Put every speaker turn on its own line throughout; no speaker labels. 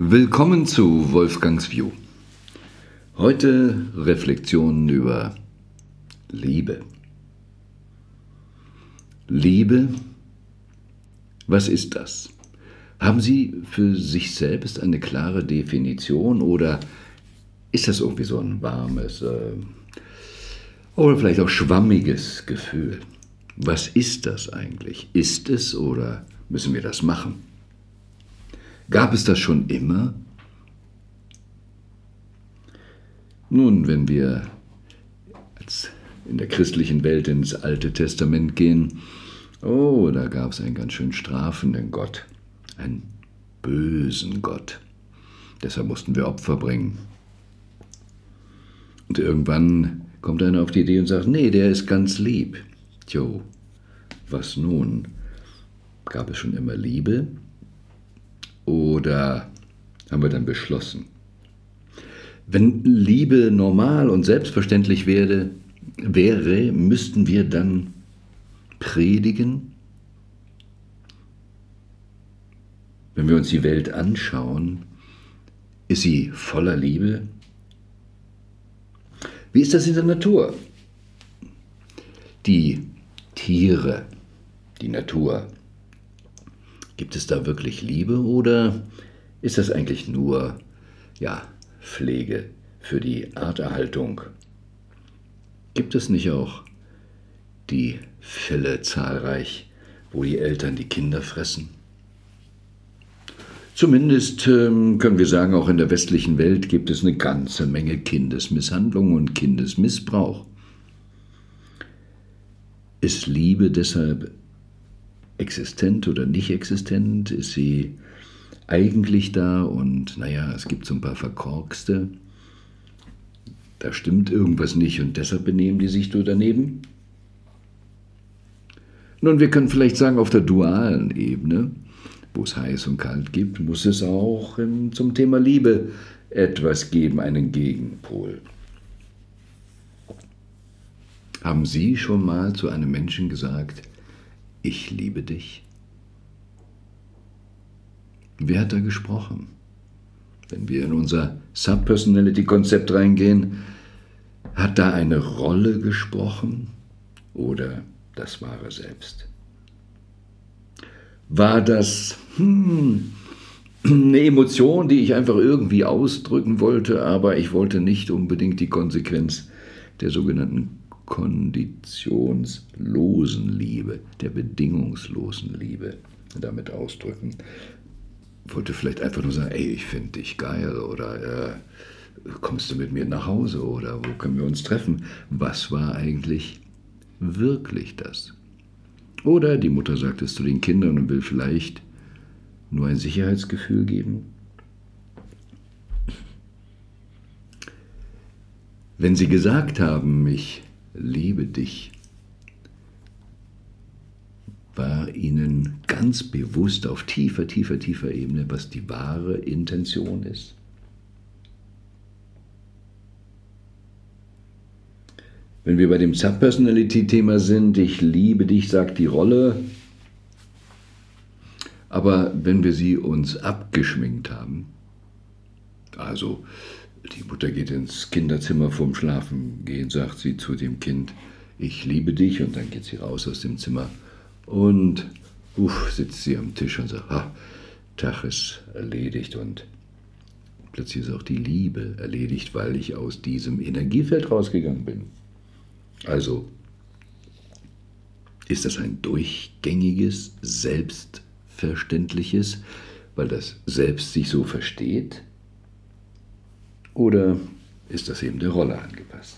Willkommen zu Wolfgangs View. Heute Reflexionen über Liebe. Liebe, was ist das? Haben Sie für sich selbst eine klare Definition oder ist das irgendwie so ein warmes äh, oder vielleicht auch schwammiges Gefühl? Was ist das eigentlich? Ist es oder müssen wir das machen? Gab es das schon immer? Nun, wenn wir als in der christlichen Welt ins Alte Testament gehen, oh, da gab es einen ganz schön strafenden Gott, einen bösen Gott. Deshalb mussten wir Opfer bringen. Und irgendwann kommt einer auf die Idee und sagt, nee, der ist ganz lieb. Tjo, was nun? Gab es schon immer Liebe? Oder haben wir dann beschlossen? Wenn Liebe normal und selbstverständlich wäre, wäre, müssten wir dann predigen? Wenn wir uns die Welt anschauen, ist sie voller Liebe? Wie ist das in der Natur? Die Tiere, die Natur, Gibt es da wirklich Liebe oder ist das eigentlich nur, ja, Pflege für die Arterhaltung? Gibt es nicht auch die Fälle zahlreich, wo die Eltern die Kinder fressen? Zumindest ähm, können wir sagen, auch in der westlichen Welt gibt es eine ganze Menge Kindesmisshandlung und Kindesmissbrauch. Ist Liebe deshalb existent oder nicht existent? Ist sie eigentlich da? Und naja, es gibt so ein paar Verkorkste. Da stimmt irgendwas nicht und deshalb benehmen die sich so daneben? Nun, wir können vielleicht sagen, auf der dualen Ebene, wo es heiß und kalt gibt, muss es auch zum Thema Liebe etwas geben, einen Gegenpol. Haben Sie schon mal zu einem Menschen gesagt, ich liebe dich? Wer hat da gesprochen? Wenn wir in unser Subpersonality-Konzept reingehen, hat da eine Rolle gesprochen oder das wahre Selbst? War das hm, eine Emotion, die ich einfach irgendwie ausdrücken wollte, aber ich wollte nicht unbedingt die Konsequenz der sogenannten konditionslosen Liebe, der bedingungslosen Liebe damit ausdrücken. Wollte vielleicht einfach nur sagen, ey, ich finde dich geil oder äh, kommst du mit mir nach Hause oder wo können wir uns treffen? Was war eigentlich wirklich das? Oder die Mutter sagt es zu den Kindern und will vielleicht nur ein Sicherheitsgefühl geben? Wenn sie gesagt haben, ich liebe dich, war ihnen ganz bewusst auf tiefer, tiefer, tiefer Ebene, was die wahre Intention ist. Wenn wir bei dem Subpersonality-Thema sind, ich liebe dich, sagt die Rolle, aber wenn wir sie uns abgeschminkt haben, also die Mutter geht ins Kinderzimmer vorm Schlafengehen, sagt sie zu dem Kind, ich liebe dich, und dann geht sie raus aus dem Zimmer und uff, sitzt sie am Tisch und sagt, ha, Tag ist erledigt und plötzlich ist auch die Liebe erledigt, weil ich aus diesem Energiefeld rausgegangen bin. Also ist das ein durchgängiges, selbstverständliches, weil das Selbst sich so versteht? Oder ist das eben der Rolle angepasst?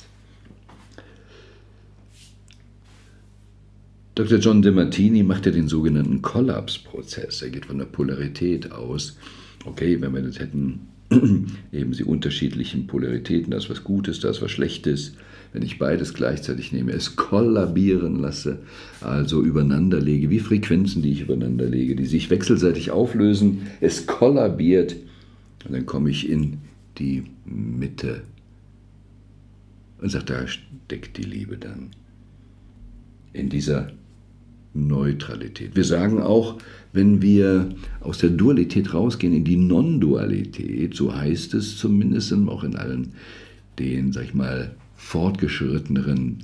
Dr. John De Martini macht ja den sogenannten Kollapsprozess. Er geht von der Polarität aus. Okay, wenn wir das hätten, eben die unterschiedlichen Polaritäten, das was Gutes, das was Schlechtes, wenn ich beides gleichzeitig nehme, es kollabieren lasse, also übereinander lege, wie Frequenzen, die ich übereinander lege, die sich wechselseitig auflösen, es kollabiert, und dann komme ich in die Mitte. Und sagt, da steckt die Liebe dann. In dieser Neutralität. Wir sagen auch, wenn wir aus der Dualität rausgehen in die Non-Dualität, so heißt es zumindest auch in allen den, sag ich mal, fortgeschritteneren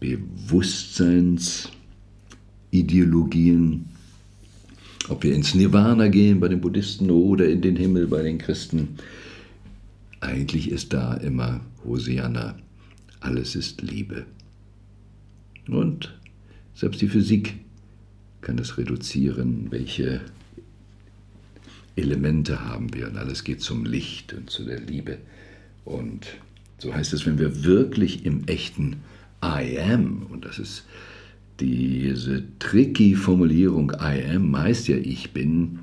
Bewusstseinsideologien, ob wir ins Nirvana gehen bei den Buddhisten oder in den Himmel bei den Christen, eigentlich ist da immer Hosianna, alles ist Liebe. Und selbst die Physik kann es reduzieren, welche Elemente haben wir und alles geht zum Licht und zu der Liebe. Und so heißt es, wenn wir wirklich im echten I am, und das ist diese tricky Formulierung I am heißt ja ich bin,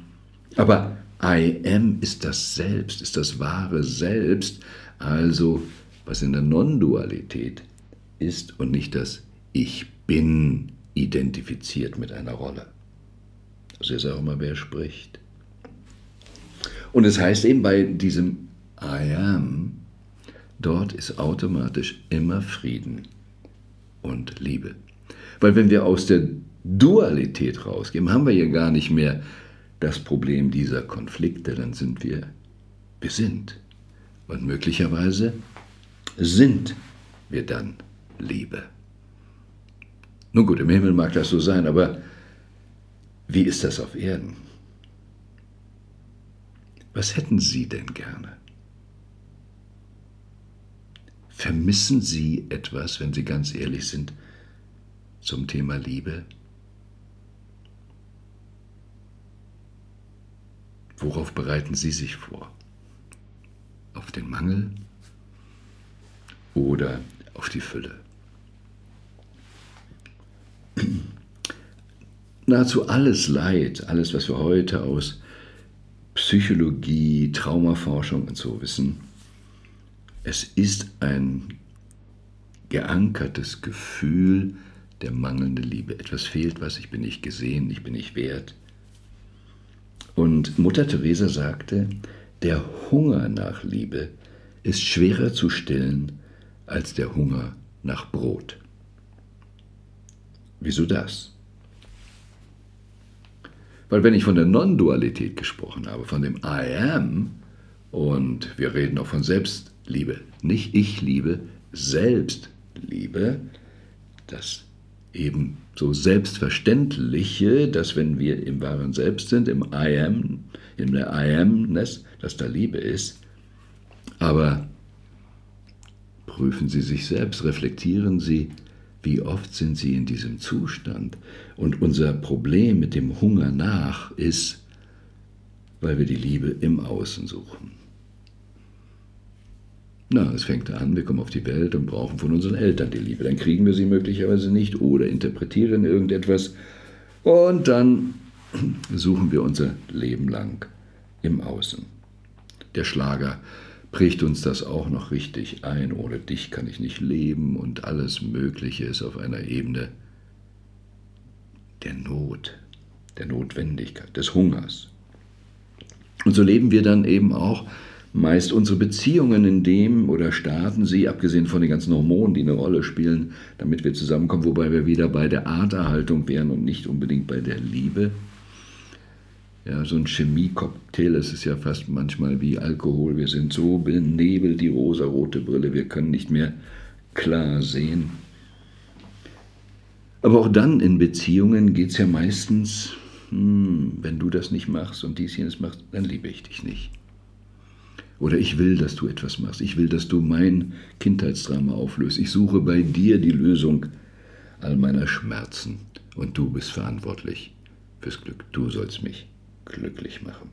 aber I am ist das Selbst, ist das wahre Selbst, also was in der Non-Dualität ist und nicht das Ich bin identifiziert mit einer Rolle. Das ist auch immer, wer spricht. Und es heißt eben bei diesem I am, dort ist automatisch immer Frieden und Liebe. Weil wenn wir aus der Dualität rausgehen, haben wir ja gar nicht mehr das Problem dieser Konflikte, dann sind wir besinnt. Und möglicherweise sind wir dann Liebe. Nun gut, im Himmel mag das so sein, aber wie ist das auf Erden? Was hätten Sie denn gerne? Vermissen Sie etwas, wenn Sie ganz ehrlich sind, zum Thema Liebe? Worauf bereiten Sie sich vor? Auf den Mangel oder auf die Fülle? Nahezu alles Leid, alles, was wir heute aus Psychologie, Traumaforschung und so wissen, es ist ein geankertes Gefühl der mangelnden Liebe. Etwas fehlt was, ich bin nicht gesehen, ich bin nicht wert. Und Mutter Teresa sagte, der Hunger nach Liebe ist schwerer zu stillen als der Hunger nach Brot. Wieso das? Weil wenn ich von der Non-Dualität gesprochen habe, von dem I am, und wir reden auch von Selbstliebe, nicht ich liebe, Selbstliebe, das eben so Selbstverständliche, dass wenn wir im wahren Selbst sind, im I am, in der I amness, dass da Liebe ist. Aber prüfen Sie sich selbst, reflektieren Sie, wie oft sind Sie in diesem Zustand. Und unser Problem mit dem Hunger nach ist, weil wir die Liebe im Außen suchen. Na, es fängt an, wir kommen auf die Welt und brauchen von unseren Eltern die Liebe. Dann kriegen wir sie möglicherweise nicht oder interpretieren irgendetwas. Und dann suchen wir unser Leben lang im Außen. Der Schlager prägt uns das auch noch richtig ein. Ohne dich kann ich nicht leben und alles Mögliche ist auf einer Ebene der Not, der Notwendigkeit, des Hungers. Und so leben wir dann eben auch meist unsere Beziehungen in dem oder starten sie, abgesehen von den ganzen Hormonen, die eine Rolle spielen, damit wir zusammenkommen, wobei wir wieder bei der Arterhaltung wären und nicht unbedingt bei der Liebe. Ja, so ein Chemie-Cocktail, das ist ja fast manchmal wie Alkohol. Wir sind so benebelt, die rosarote Brille, wir können nicht mehr klar sehen. Aber auch dann in Beziehungen geht es ja meistens, hm, wenn du das nicht machst und dies jenes machst, dann liebe ich dich nicht. Oder ich will, dass du etwas machst. Ich will, dass du mein Kindheitsdrama auflöst. Ich suche bei dir die Lösung all meiner Schmerzen. Und du bist verantwortlich fürs Glück. Du sollst mich glücklich machen.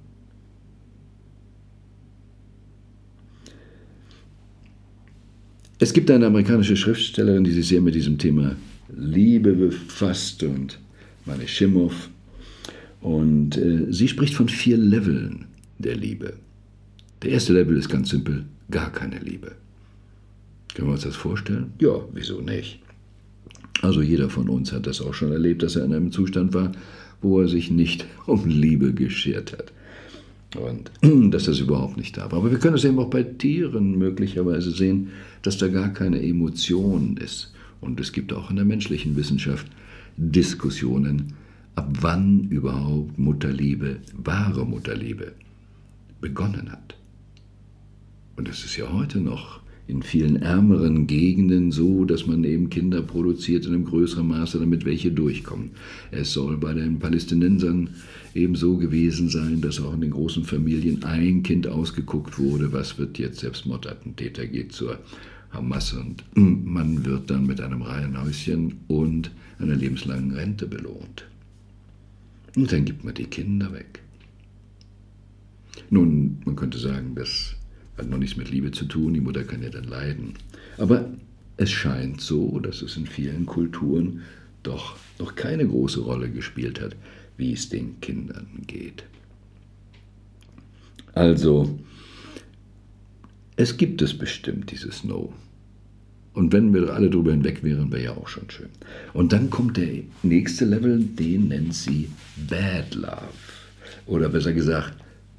Es gibt eine amerikanische Schriftstellerin, die sich sehr mit diesem Thema Liebe befasst und meine Schimmow. Und äh, sie spricht von vier Leveln der Liebe. Der erste Level ist ganz simpel, gar keine Liebe. Können wir uns das vorstellen? Ja, wieso nicht? Also jeder von uns hat das auch schon erlebt, dass er in einem Zustand war, wo er sich nicht um Liebe geschert hat. Und dass das überhaupt nicht da war. Aber wir können es eben auch bei Tieren möglicherweise sehen, dass da gar keine Emotion ist. Und es gibt auch in der menschlichen Wissenschaft Diskussionen, ab wann überhaupt Mutterliebe, wahre Mutterliebe, begonnen hat. Und es ist ja heute noch in vielen ärmeren Gegenden so, dass man eben Kinder produziert in einem größeren Maße, damit welche durchkommen. Es soll bei den Palästinensern eben so gewesen sein, dass auch in den großen Familien ein Kind ausgeguckt wurde, was wird jetzt Selbstmordattentäter, geht zur Hamas und man wird dann mit einem Reihenhäuschen und einer lebenslangen Rente belohnt. Und dann gibt man die Kinder weg. Nun, man könnte sagen, das hat noch nichts mit Liebe zu tun, die Mutter kann ja dann leiden. Aber es scheint so, dass es in vielen Kulturen doch noch keine große Rolle gespielt hat, wie es den Kindern geht. Also, es gibt es bestimmt, dieses No. Und wenn wir alle drüber hinweg wären, wäre ja auch schon schön. Und dann kommt der nächste Level, den nennt sie Bad Love. Oder besser gesagt,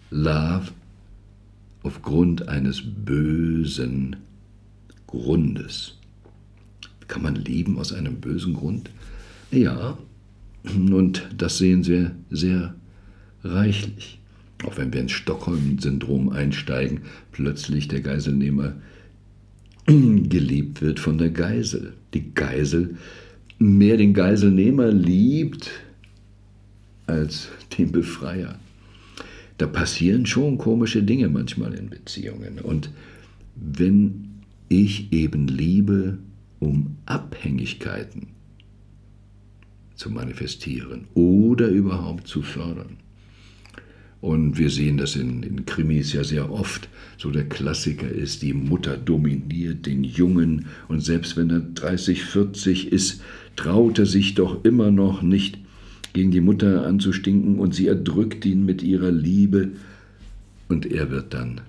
Love aufgrund eines bösen Grundes. Kann man lieben aus einem bösen Grund? Ja, und das sehen wir sehr reichlich. Auch wenn wir ins Stockholm-Syndrom einsteigen, plötzlich der Geiselnehmer geliebt wird von der Geisel. Die Geisel mehr den Geiselnehmer liebt als den Befreier. Da passieren schon komische Dinge manchmal in Beziehungen. Und wenn ich eben liebe, um Abhängigkeiten zu manifestieren oder überhaupt zu fördern. Und wir sehen das in, in, Krimis ja sehr oft. So der Klassiker ist, die Mutter dominiert den Jungen und selbst wenn er 30, 40 ist, traut er sich doch immer noch nicht gegen die Mutter anzustinken und sie erdrückt ihn mit ihrer Liebe und er wird dann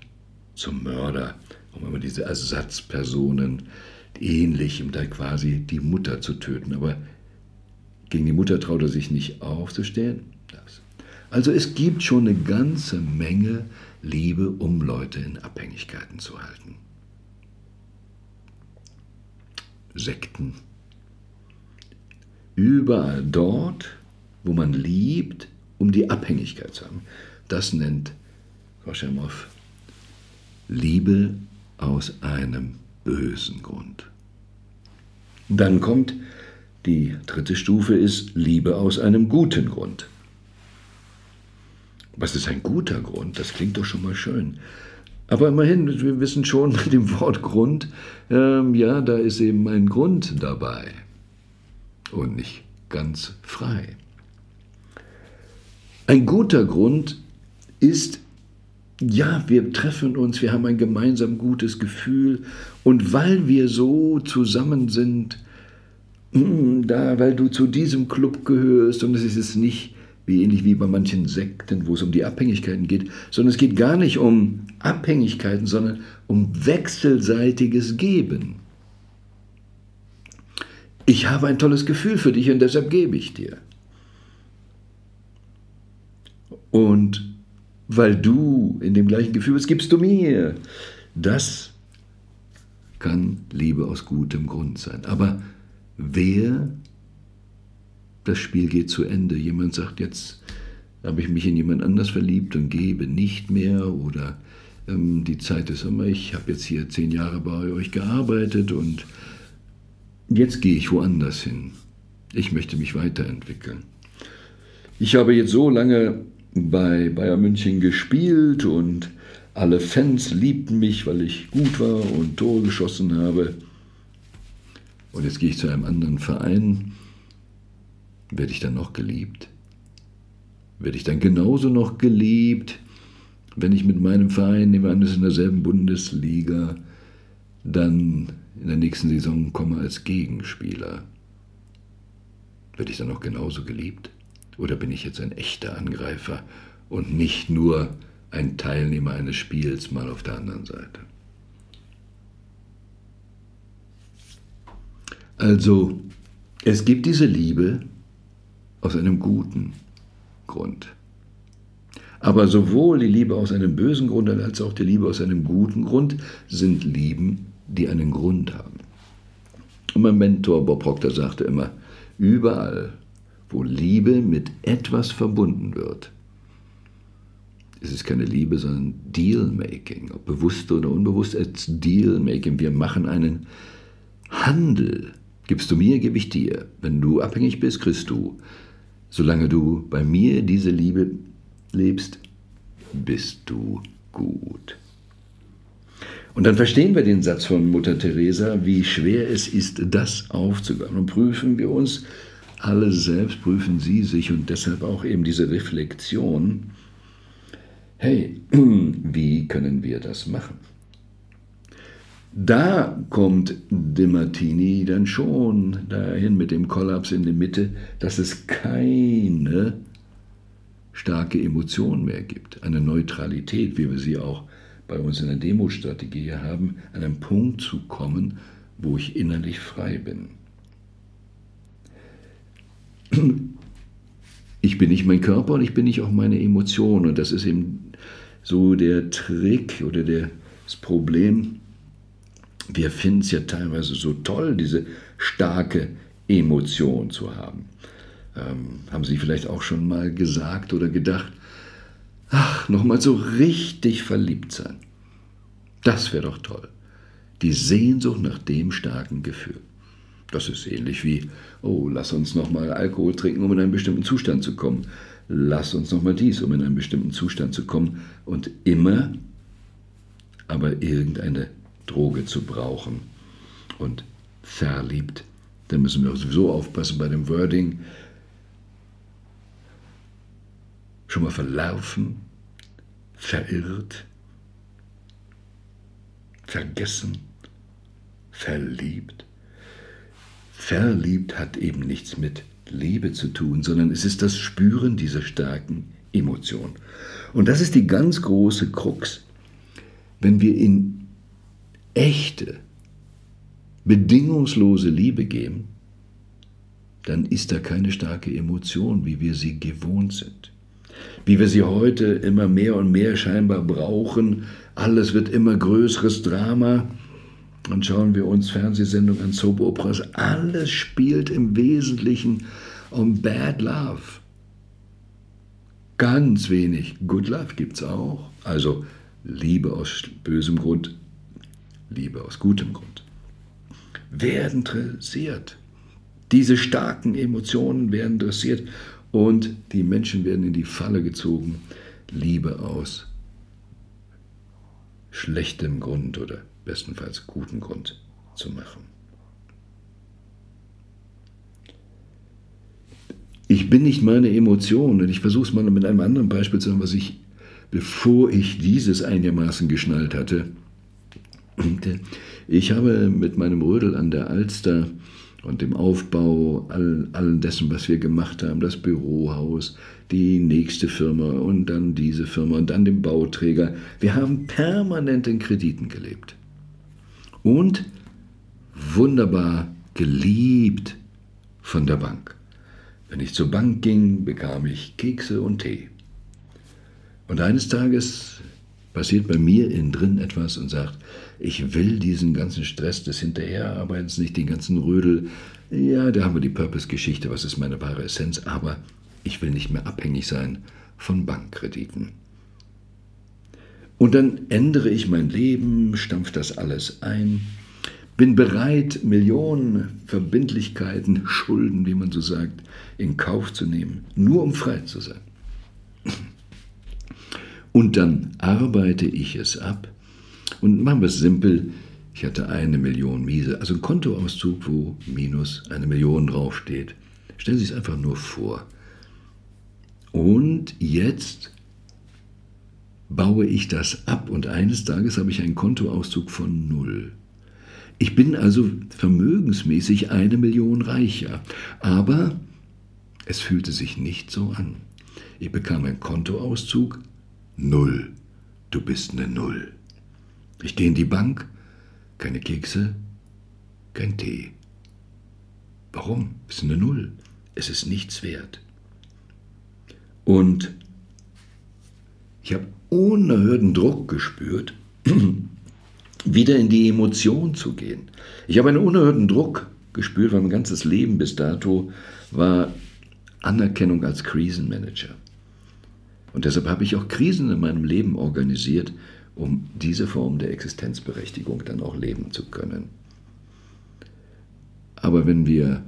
zum Mörder, um immer diese Ersatzpersonen ähnlich, um da quasi die Mutter zu töten. Aber gegen die Mutter traut er sich nicht aufzustehen. Also es gibt schon eine ganze Menge Liebe, um Leute in Abhängigkeiten zu halten. Sekten. Überall dort, wo man liebt, um die Abhängigkeit zu haben. Das nennt Koschemow Liebe aus einem bösen Grund. Dann kommt die dritte Stufe ist Liebe aus einem guten Grund. Was ist ein guter Grund? Das klingt doch schon mal schön. Aber immerhin, wir wissen schon mit dem Wort Grund, ähm, ja, da ist eben ein Grund dabei und nicht ganz frei. Ein guter Grund ist, ja, wir treffen uns, wir haben ein gemeinsam gutes Gefühl und weil wir so zusammen sind, hm, da, weil du zu diesem Club gehörst und es ist nicht wie ähnlich wie bei manchen Sekten, wo es um die Abhängigkeiten geht, sondern es geht gar nicht um Abhängigkeiten, sondern um wechselseitiges Geben. Ich habe ein tolles Gefühl für dich und deshalb gebe ich dir. Und weil du in dem gleichen Gefühl bist, gibst du mir. Das kann Liebe aus gutem Grund sein. Aber wer, das Spiel geht zu Ende, jemand sagt, jetzt habe ich mich in jemand anders verliebt und gebe nicht mehr oder ähm, die Zeit ist immer, ich habe jetzt hier zehn Jahre bei euch gearbeitet und jetzt gehe ich woanders hin. Ich möchte mich weiterentwickeln. Ich habe jetzt so lange bei Bayern München gespielt und alle Fans liebten mich, weil ich gut war und Tore geschossen habe. Und jetzt gehe ich zu einem anderen Verein. Werde ich dann noch geliebt? Werde ich dann genauso noch geliebt, wenn ich mit meinem Verein, nehmen wir an, ist in derselben Bundesliga, dann in der nächsten Saison komme als Gegenspieler? Werde ich dann noch genauso geliebt? Oder bin ich jetzt ein echter Angreifer und nicht nur ein Teilnehmer eines Spiels mal auf der anderen Seite? Also, es gibt diese Liebe aus einem guten Grund. Aber sowohl die Liebe aus einem bösen Grund als auch die Liebe aus einem guten Grund sind Lieben, die einen Grund haben. Und mein Mentor Bob Proctor sagte immer, Überall, wo Liebe mit etwas verbunden wird, ist es keine Liebe, sondern Dealmaking, ob bewusst oder unbewusst, als Dealmaking. Wir machen einen Handel. Gibst du mir, gebe ich dir. Wenn du abhängig bist, kriegst du. Solange du bei mir diese Liebe lebst, bist du gut. Und dann verstehen wir den Satz von Mutter Teresa, wie schwer es ist, das aufzugeben. Und prüfen wir uns alle selbst, prüfen Sie sich und deshalb auch eben diese Reflexion. Hey, wie können wir das machen? Da kommt De Martini dann schon dahin mit dem Kollaps in der Mitte, dass es keine starke Emotion mehr gibt, eine Neutralität, wie wir sie auch bei uns in der Demostrategie haben, an einen Punkt zu kommen, wo ich innerlich frei bin. Ich bin nicht mein Körper und ich bin nicht auch meine Emotionen. Und das ist eben so der Trick oder das Problem. Wir finden es ja teilweise so toll, diese starke Emotion zu haben. Ähm, haben Sie vielleicht auch schon mal gesagt oder gedacht, ach, nochmal so richtig verliebt sein. Das wäre doch toll. Die Sehnsucht nach dem starken Gefühl. Das ist ähnlich wie, oh, lass uns nochmal Alkohol trinken, um in einen bestimmten Zustand zu kommen. Lass uns nochmal dies, um in einen bestimmten Zustand zu kommen. Und immer aber irgendeine Droge zu brauchen. Und verliebt, da müssen wir sowieso aufpassen bei dem Wording, schon mal verlaufen, verirrt, vergessen, verliebt. Verliebt hat eben nichts mit Liebe zu tun, sondern es ist das Spüren dieser starken Emotion. Und das ist die ganz große Krux. Wenn wir in echte, bedingungslose Liebe gehen, dann ist da keine starke Emotion, wie wir sie gewohnt sind wie wir sie heute immer mehr und mehr scheinbar brauchen. Alles wird immer größeres Drama. Dann schauen wir uns Fernsehsendungen an, Soap Operas. Alles spielt im Wesentlichen um Bad Love. Ganz wenig Good Love gibt es auch. Also Liebe aus bösem Grund, Liebe aus gutem Grund. Werden dressiert. Diese starken Emotionen werden dressiert und die Menschen werden in die Falle gezogen, Liebe aus schlechtem Grund oder bestenfalls guten Grund zu machen. Ich bin nicht meine Emotionen und ich versuche es mal mit einem anderen Beispiel zu sagen, was ich, bevor ich dieses einigermaßen geschnallt hatte, ich habe mit meinem Rödel an der Alster und dem Aufbau all, all dessen, was wir gemacht haben, das Bürohaus, die nächste Firma und dann diese Firma und dann den Bauträger. Wir haben permanent in Krediten gelebt. Und wunderbar geliebt von der Bank. Wenn ich zur Bank ging, bekam ich Kekse und Tee. Und eines Tages passiert bei mir innen drin etwas und sagt, ich will diesen ganzen Stress des Hinterherarbeitens nicht, den ganzen Rödel. Ja, da haben wir die Purpose-Geschichte, was ist meine wahre Essenz, aber ich will nicht mehr abhängig sein von Bankkrediten. Und dann ändere ich mein Leben, stampfe das alles ein, bin bereit, Millionen Verbindlichkeiten, Schulden, wie man so sagt, in Kauf zu nehmen, nur um frei zu sein. Und dann arbeite ich es ab und machen wir es simpel. Ich hatte eine Million Miese, also ein Kontoauszug, wo minus eine Million draufsteht. Stellen Sie es einfach nur vor. Und jetzt baue ich das ab und eines Tages habe ich einen Kontoauszug von null. Ich bin also vermögensmäßig eine Million reicher, aber es fühlte sich nicht so an. Ich bekam einen Kontoauszug null. Du bist eine Null. Ich gehe in die Bank, keine Kekse, kein Tee. Warum? Es ist eine Null. Es ist nichts wert. Und ich habe unerhörten Druck gespürt, wieder in die Emotion zu gehen. Ich habe einen unerhörten Druck gespürt, weil mein ganzes Leben bis dato war Anerkennung als Krisenmanager. Und deshalb habe ich auch Krisen in meinem Leben organisiert, um diese Form der Existenzberechtigung dann auch leben zu können. Aber wenn wir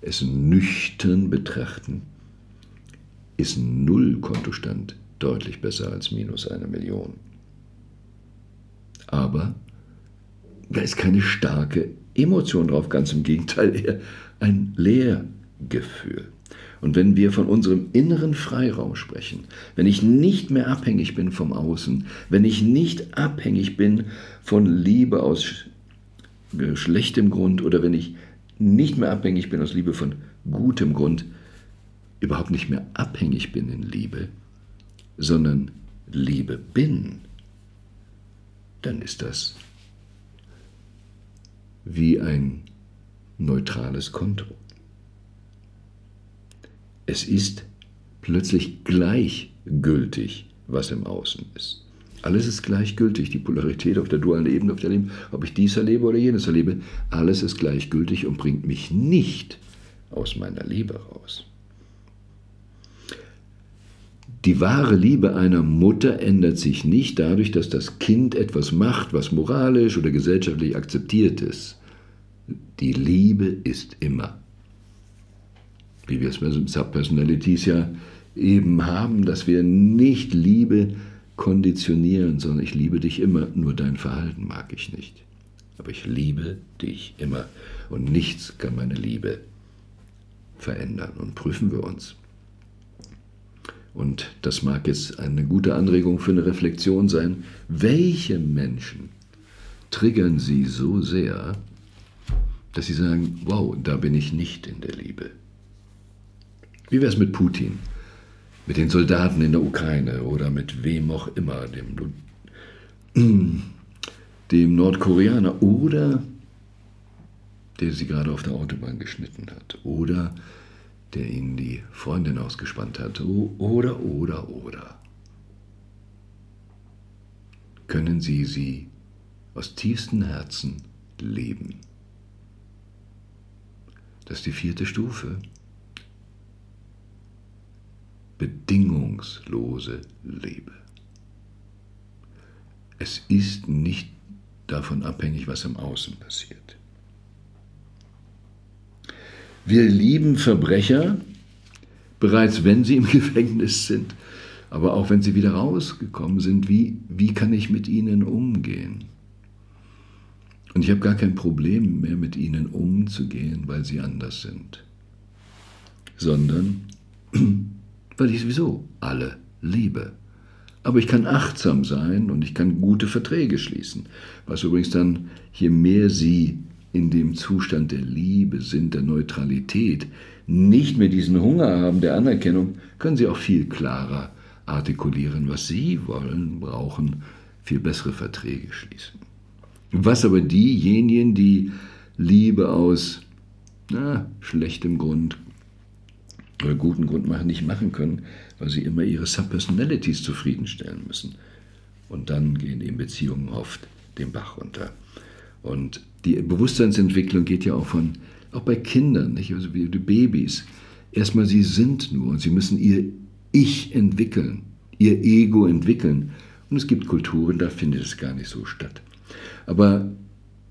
es nüchtern betrachten, ist Null Kontostand deutlich besser als minus eine Million. Aber da ist keine starke Emotion drauf, ganz im Gegenteil, eher ein Leergefühl. Und wenn wir von unserem inneren Freiraum sprechen, wenn ich nicht mehr abhängig bin vom Außen, wenn ich nicht abhängig bin von Liebe aus schlechtem Grund oder wenn ich nicht mehr abhängig bin aus Liebe von gutem Grund, überhaupt nicht mehr abhängig bin in Liebe, sondern Liebe bin, dann ist das wie ein neutrales Konto. Es ist plötzlich gleichgültig, was im Außen ist. Alles ist gleichgültig, die Polarität auf der dualen Ebene, auf der Leben, ob ich dies erlebe oder jenes erlebe, alles ist gleichgültig und bringt mich nicht aus meiner Liebe raus. Die wahre Liebe einer Mutter ändert sich nicht dadurch, dass das Kind etwas macht, was moralisch oder gesellschaftlich akzeptiert ist. Die Liebe ist immer. Wie wir es bei Subpersonalities ja eben haben, dass wir nicht Liebe konditionieren, sondern ich liebe dich immer, nur dein Verhalten mag ich nicht. Aber ich liebe dich immer und nichts kann meine Liebe verändern. Und prüfen wir uns. Und das mag jetzt eine gute Anregung für eine Reflexion sein. Welche Menschen triggern Sie so sehr, dass Sie sagen, wow, da bin ich nicht in der Liebe? Wie wäre es mit Putin, mit den Soldaten in der Ukraine oder mit wem auch immer, dem, dem Nordkoreaner oder der sie gerade auf der Autobahn geschnitten hat oder der ihnen die Freundin ausgespannt hat. Oder, oder, oder. Können Sie sie aus tiefstem Herzen leben? Das ist die vierte Stufe. Bedingungslose Liebe. Es ist nicht davon abhängig, was im Außen passiert. Wir lieben Verbrecher, bereits wenn sie im Gefängnis sind, aber auch wenn sie wieder rausgekommen sind. Wie, wie kann ich mit ihnen umgehen? Und ich habe gar kein Problem mehr mit ihnen umzugehen, weil sie anders sind, sondern weil ich sowieso alle liebe. Aber ich kann achtsam sein und ich kann gute Verträge schließen, was übrigens dann, je mehr sie in dem Zustand der Liebe sind, der Neutralität, nicht mehr diesen Hunger haben der Anerkennung, können sie auch viel klarer artikulieren, was sie wollen, brauchen, viel bessere Verträge schließen. Was aber diejenigen, die Liebe aus na, schlechtem Grund oder guten Grund machen, nicht machen können, weil sie immer ihre Subpersonalities zufriedenstellen müssen. Und dann gehen eben Beziehungen oft den Bach runter. Und die Bewusstseinsentwicklung geht ja auch von, auch bei Kindern, nicht? also wie die Babys. Erstmal, sie sind nur und sie müssen ihr Ich entwickeln, ihr Ego entwickeln. Und es gibt Kulturen, da findet es gar nicht so statt. Aber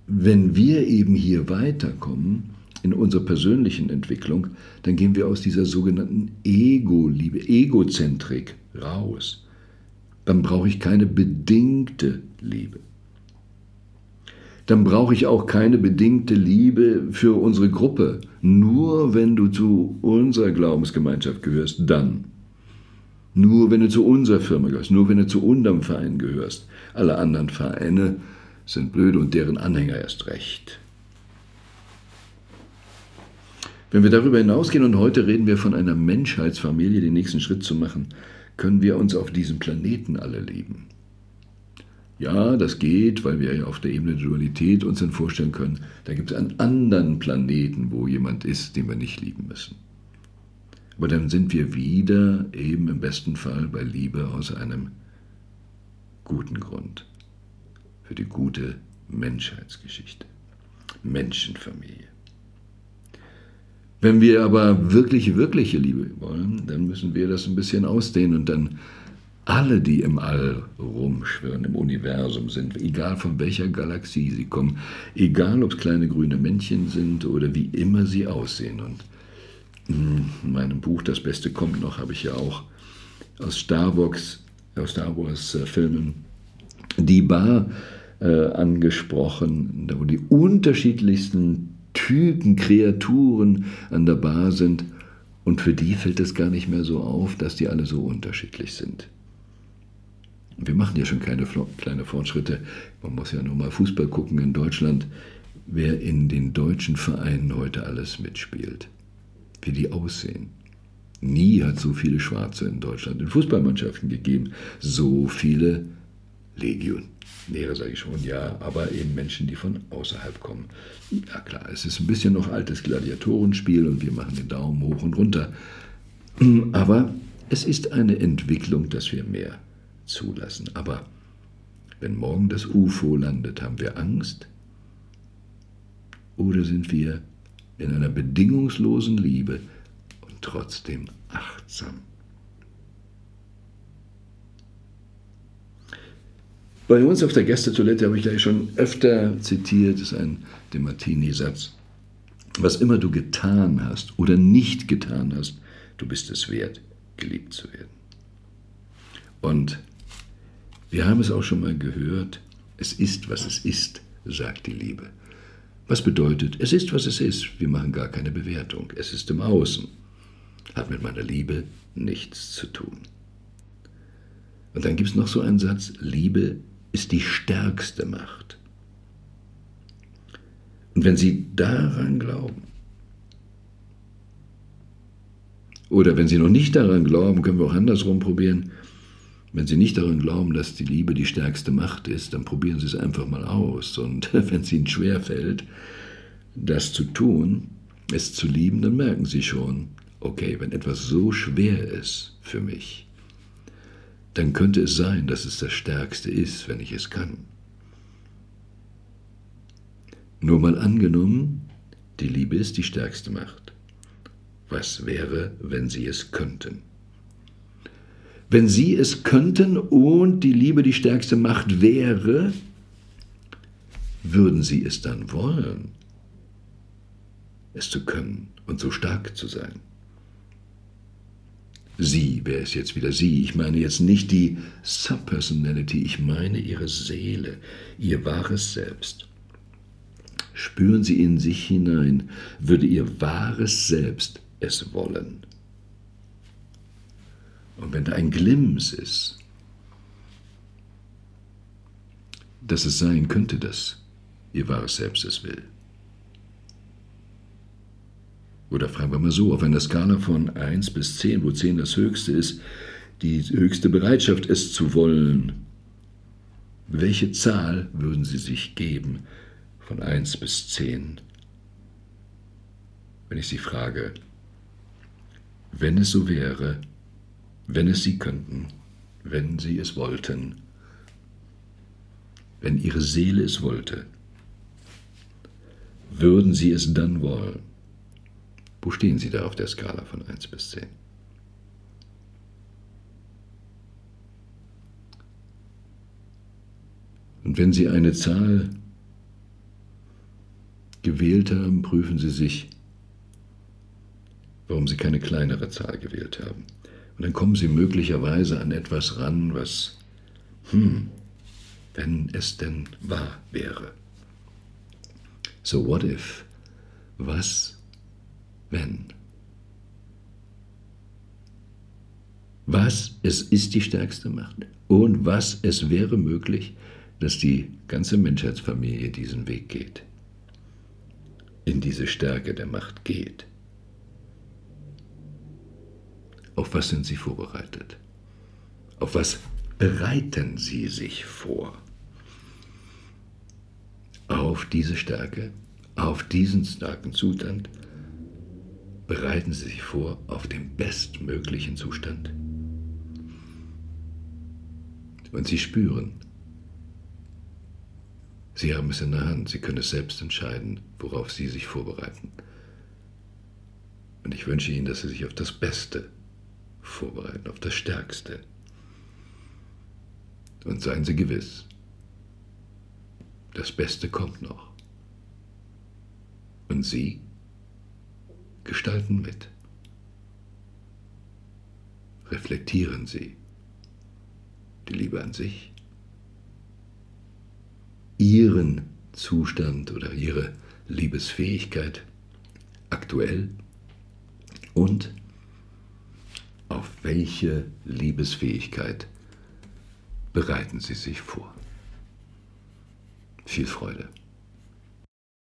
wenn wir eben hier weiterkommen in unserer persönlichen Entwicklung, dann gehen wir aus dieser sogenannten Ego-Liebe, Egozentrik raus. Dann brauche ich keine bedingte Liebe dann brauche ich auch keine bedingte Liebe für unsere Gruppe. Nur wenn du zu unserer Glaubensgemeinschaft gehörst, dann. Nur wenn du zu unserer Firma gehörst, nur wenn du zu unserem Verein gehörst. Alle anderen Vereine sind blöd und deren Anhänger erst recht. Wenn wir darüber hinausgehen und heute reden wir von einer Menschheitsfamilie, den nächsten Schritt zu machen, können wir uns auf diesem Planeten alle lieben. Ja, das geht, weil wir ja auf der Ebene der Dualität uns dann vorstellen können, da gibt es einen anderen Planeten, wo jemand ist, den wir nicht lieben müssen. Aber dann sind wir wieder eben im besten Fall bei Liebe aus einem guten Grund für die gute Menschheitsgeschichte, Menschenfamilie. Wenn wir aber wirklich, wirkliche Liebe wollen, dann müssen wir das ein bisschen ausdehnen und dann alle, die im All rumschwirren, im Universum sind, egal von welcher Galaxie sie kommen, egal ob es kleine grüne Männchen sind oder wie immer sie aussehen. Und in meinem Buch Das Beste kommt noch habe ich ja auch aus Star Wars, aus Star Wars äh, Filmen die Bar äh, angesprochen, wo die unterschiedlichsten Typen, Kreaturen an der Bar sind. Und für die fällt es gar nicht mehr so auf, dass die alle so unterschiedlich sind. Wir machen ja schon keine kleine Fortschritte. Man muss ja nur mal Fußball gucken in Deutschland, wer in den deutschen Vereinen heute alles mitspielt, wie die aussehen. Nie hat so viele Schwarze in Deutschland in Fußballmannschaften gegeben, so viele Legion. Lehre sage ich schon, ja, aber eben Menschen, die von außerhalb kommen. Ja klar, es ist ein bisschen noch altes Gladiatorenspiel und wir machen den Daumen hoch und runter. Aber es ist eine Entwicklung, dass wir mehr zulassen. Aber wenn morgen das UFO landet, haben wir Angst? Oder sind wir in einer bedingungslosen Liebe und trotzdem achtsam? Bei uns auf der Gästetoilette habe ich gleich schon öfter zitiert, ist ein Demartini-Satz. Was immer du getan hast oder nicht getan hast, du bist es wert, geliebt zu werden. Und wir haben es auch schon mal gehört, es ist, was es ist, sagt die Liebe. Was bedeutet, es ist, was es ist, wir machen gar keine Bewertung, es ist im Außen, hat mit meiner Liebe nichts zu tun. Und dann gibt es noch so einen Satz, Liebe ist die stärkste Macht. Und wenn Sie daran glauben, oder wenn Sie noch nicht daran glauben, können wir auch andersrum probieren, wenn Sie nicht daran glauben, dass die Liebe die stärkste Macht ist, dann probieren Sie es einfach mal aus. Und wenn es Ihnen schwerfällt, das zu tun, es zu lieben, dann merken Sie schon, okay, wenn etwas so schwer ist für mich, dann könnte es sein, dass es das Stärkste ist, wenn ich es kann. Nur mal angenommen, die Liebe ist die stärkste Macht. Was wäre, wenn Sie es könnten? Wenn Sie es könnten und die Liebe die stärkste Macht wäre, würden Sie es dann wollen, es zu können und so stark zu sein? Sie, wer ist jetzt wieder Sie? Ich meine jetzt nicht die Subpersonality, ich meine Ihre Seele, Ihr wahres Selbst. Spüren Sie in sich hinein, würde Ihr wahres Selbst es wollen. Und wenn da ein Glimms ist, dass es sein könnte, dass Ihr wahres Selbst es will. Oder fragen wir mal so, auf einer Skala von 1 bis 10, wo 10 das höchste ist, die höchste Bereitschaft, es zu wollen. Welche Zahl würden Sie sich geben von 1 bis 10? Wenn ich Sie frage, wenn es so wäre, wenn es Sie könnten, wenn Sie es wollten, wenn Ihre Seele es wollte, würden Sie es dann wollen? Wo stehen Sie da auf der Skala von 1 bis 10? Und wenn Sie eine Zahl gewählt haben, prüfen Sie sich, warum Sie keine kleinere Zahl gewählt haben. Und dann kommen Sie möglicherweise an etwas ran, was, hm, wenn es denn wahr wäre. So what if? Was wenn. Was es ist die stärkste Macht und was es wäre möglich, dass die ganze Menschheitsfamilie diesen Weg geht, in diese Stärke der Macht geht. Auf was sind Sie vorbereitet? Auf was bereiten Sie sich vor? Auf diese Stärke, auf diesen starken Zustand, bereiten Sie sich vor auf den bestmöglichen Zustand. Und Sie spüren, Sie haben es in der Hand, Sie können es selbst entscheiden, worauf Sie sich vorbereiten. Und ich wünsche Ihnen, dass Sie sich auf das Beste vorbereiten, auf das Stärkste. Und seien Sie gewiss, das Beste kommt noch. Und Sie gestalten mit. Reflektieren Sie die Liebe an sich, Ihren Zustand oder Ihre Liebesfähigkeit aktuell und auf welche Liebesfähigkeit bereiten Sie sich vor. Viel Freude.